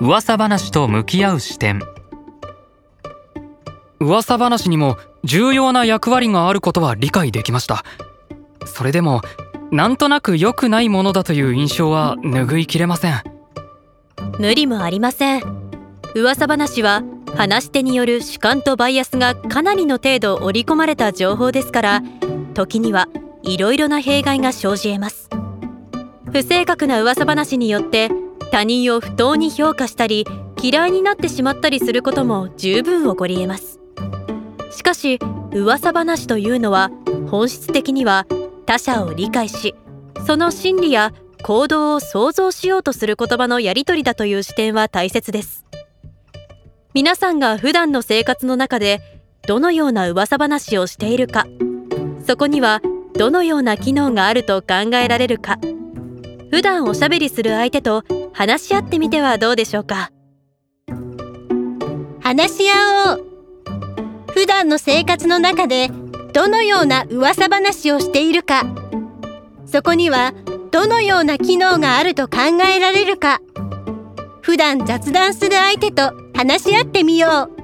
噂話と向き合う視点。噂話にも重要な役割があることは理解できました。それでもなんとなく良くないものだという印象は拭いきれません。無理もありません。噂話は話し手による主観とバイアスがかなりの程度織り込まれた情報ですから時にはいろいろな弊害が生じ得ます。不正確な噂話によって他人を不当に評価したり嫌いになってしまったりすることも十分起こり得ます。しかし噂話というのは本質的には他者を理解しその心理や行動を想像しようとする言葉のやり取りだという視点は大切です。皆さんが普段の生活の中でどのような噂話をしているかそこにはどのような機能があると考えられるか普段おしゃべりする相手と話し合ってみてはどうでしょうか？話し合おう。普段の生活の中でどのような噂話をしているか。そこにはどのような機能があると考えられるか。普段雑談する相手と話し合ってみよう。